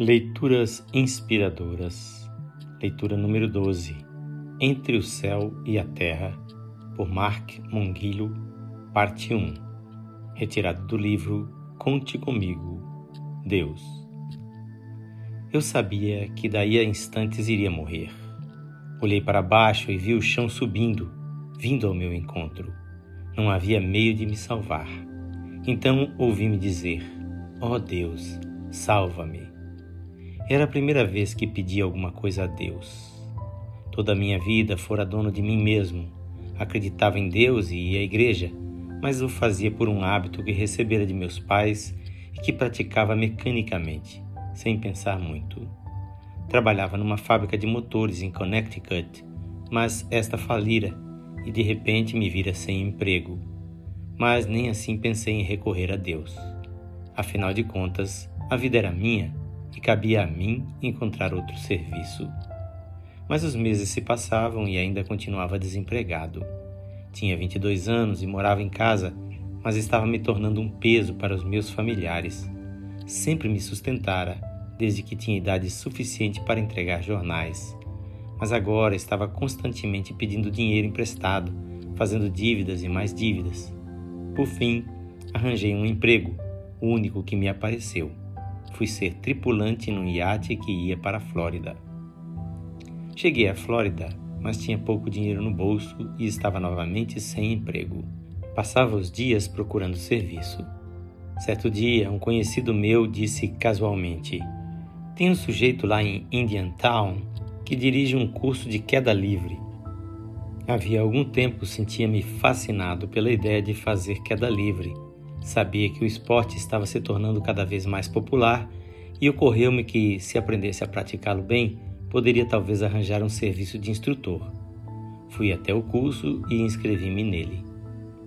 Leituras inspiradoras. Leitura número 12. Entre o céu e a terra, por Mark Monguilho, parte 1. Retirado do livro Conte comigo, Deus. Eu sabia que daí a instantes iria morrer. Olhei para baixo e vi o chão subindo, vindo ao meu encontro. Não havia meio de me salvar. Então ouvi-me dizer: Ó oh Deus, salva-me. Era a primeira vez que pedi alguma coisa a Deus. Toda a minha vida fora dono de mim mesmo. Acreditava em Deus e ia à igreja, mas o fazia por um hábito que recebera de meus pais e que praticava mecanicamente, sem pensar muito. Trabalhava numa fábrica de motores em Connecticut, mas esta falira e de repente me vira sem emprego. Mas nem assim pensei em recorrer a Deus. Afinal de contas, a vida era minha e cabia a mim encontrar outro serviço. Mas os meses se passavam e ainda continuava desempregado. Tinha 22 anos e morava em casa, mas estava me tornando um peso para os meus familiares. Sempre me sustentara, desde que tinha idade suficiente para entregar jornais. Mas agora estava constantemente pedindo dinheiro emprestado, fazendo dívidas e mais dívidas. Por fim, arranjei um emprego, o único que me apareceu fui ser tripulante num iate que ia para a Flórida. Cheguei à Flórida, mas tinha pouco dinheiro no bolso e estava novamente sem emprego. Passava os dias procurando serviço. Certo dia, um conhecido meu disse casualmente: Tem um sujeito lá em Indiantown que dirige um curso de queda livre. Havia algum tempo sentia-me fascinado pela ideia de fazer queda livre Sabia que o esporte estava se tornando cada vez mais popular e ocorreu-me que, se aprendesse a praticá-lo bem, poderia talvez arranjar um serviço de instrutor. Fui até o curso e inscrevi-me nele.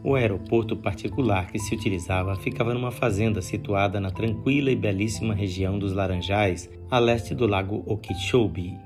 O aeroporto particular que se utilizava ficava numa fazenda situada na tranquila e belíssima região dos Laranjais, a leste do lago Okeechobee.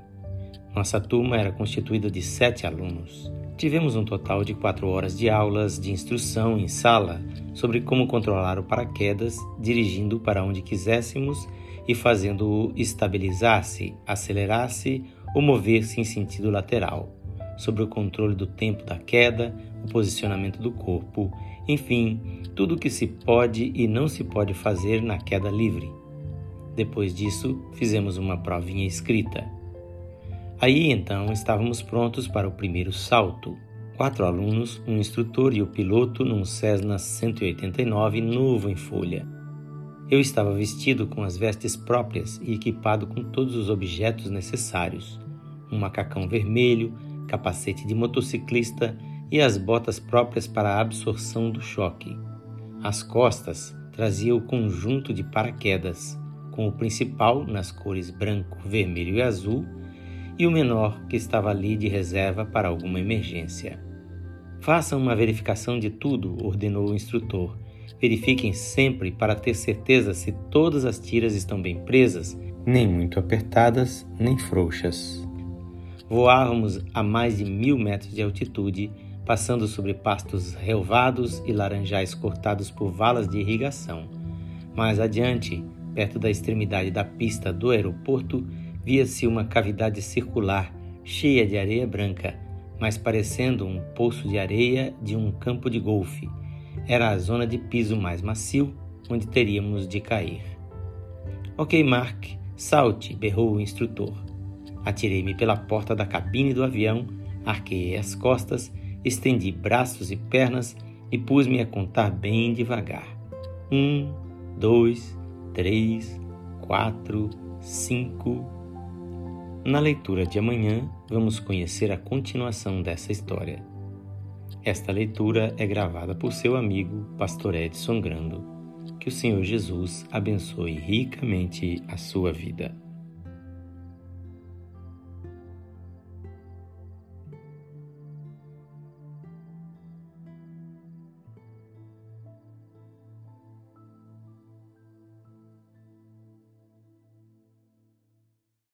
Nossa turma era constituída de sete alunos. Tivemos um total de quatro horas de aulas de instrução em sala sobre como controlar o paraquedas, dirigindo para onde quiséssemos e fazendo-o estabilizar-se, acelerar-se ou mover-se em sentido lateral, sobre o controle do tempo da queda, o posicionamento do corpo, enfim, tudo o que se pode e não se pode fazer na queda livre. Depois disso, fizemos uma provinha escrita. Aí então estávamos prontos para o primeiro salto. Quatro alunos, um instrutor e o piloto num Cessna 189 novo em folha. Eu estava vestido com as vestes próprias e equipado com todos os objetos necessários: um macacão vermelho, capacete de motociclista e as botas próprias para a absorção do choque. As costas trazia o conjunto de paraquedas, com o principal nas cores branco, vermelho e azul e o menor que estava ali de reserva para alguma emergência. Façam uma verificação de tudo, ordenou o instrutor. Verifiquem sempre para ter certeza se todas as tiras estão bem presas, nem muito apertadas, nem frouxas. Voávamos a mais de mil metros de altitude, passando sobre pastos relvados e laranjais cortados por valas de irrigação. Mais adiante, perto da extremidade da pista do aeroporto, via-se uma cavidade circular cheia de areia branca, mas parecendo um poço de areia de um campo de golfe. Era a zona de piso mais macio onde teríamos de cair. Ok, Mark, salte, berrou o instrutor. Atirei-me pela porta da cabine do avião, arqueei as costas, estendi braços e pernas e pus-me a contar bem devagar. Um, dois, três, quatro, cinco, na leitura de amanhã, vamos conhecer a continuação dessa história. Esta leitura é gravada por seu amigo, Pastor Edson Grando. Que o Senhor Jesus abençoe ricamente a sua vida.